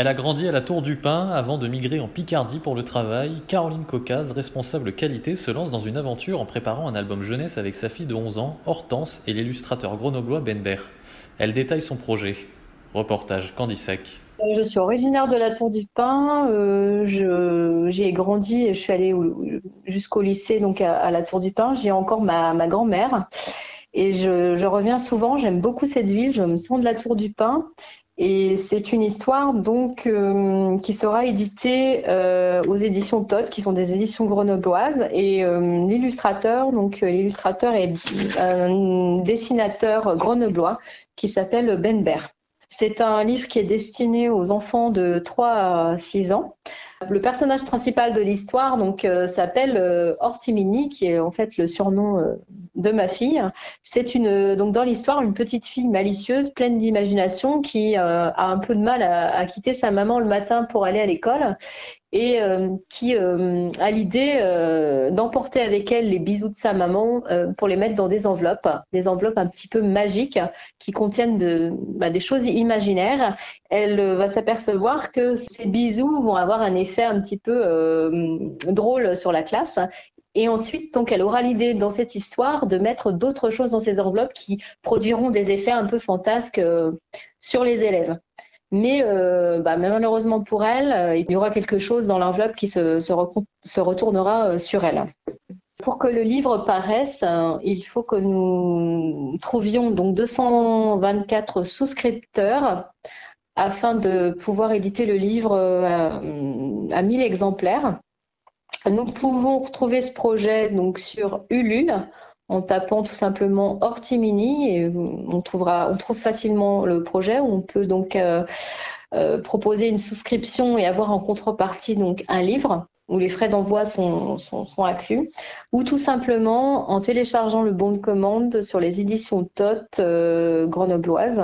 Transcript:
Elle a grandi à la Tour du Pin avant de migrer en Picardie pour le travail. Caroline Caucase, responsable qualité, se lance dans une aventure en préparant un album jeunesse avec sa fille de 11 ans, Hortense, et l'illustrateur grenoblois Ben Ber. Elle détaille son projet. Reportage Candy Sec. Euh, Je suis originaire de la Tour du Pin. Euh, je- J'ai grandi et je suis allée au- jusqu'au lycée, donc à, la Tour du Pin. J'ai encore ma grand-mère et je, reviens souvent. J'aime beaucoup cette ville. Je me sens de la Tour du Pin. Et c'est une histoire donc euh, qui sera éditée euh, aux éditions Todd, qui sont des éditions grenobloises. Et euh, l'illustrateur, donc l'illustrateur est un dessinateur grenoblois qui s'appelle Ben Ber. C'est un livre qui est destiné aux enfants de 3 à 6 ans. Le personnage principal de l'histoire donc euh, s'appelle euh, Hortimini, qui est en fait le surnom euh, de ma fille. C'est une donc dans l'histoire une petite fille malicieuse, pleine d'imagination, qui a un peu de mal à quitter sa maman le matin pour aller à l'école et euh, qui euh, a l'idée euh, d'emporter avec elle les bijoux de sa maman euh, pour les mettre dans des enveloppes, des enveloppes un petit peu magiques qui contiennent de, bah, des choses imaginaires. Elle euh, va s'apercevoir que ces bisous vont avoir un effet un petit peu euh, drôle sur la classe. Et ensuite, donc, elle aura l'idée dans cette histoire de mettre d'autres choses dans ces enveloppes qui produiront des effets un peu fantasques euh, sur les élèves. Mais, euh, bah, mais malheureusement pour elle, euh, il y aura quelque chose dans l'enveloppe qui se, retournera euh, sur elle. Pour que le livre paraisse, il faut que nous trouvions donc 224 souscripteurs afin de pouvoir éditer le livre à, à 1000 exemplaires. Nous pouvons retrouver ce projet donc sur Ulule en tapant tout simplement Hortimini et on trouvera, on trouve facilement le projet. On peut donc euh, euh, proposer une souscription et avoir en contrepartie donc un livre où les frais d'envoi sont, sont, inclus, ou tout simplement en téléchargeant le bon de commande sur les éditions TOT euh, grenobloises.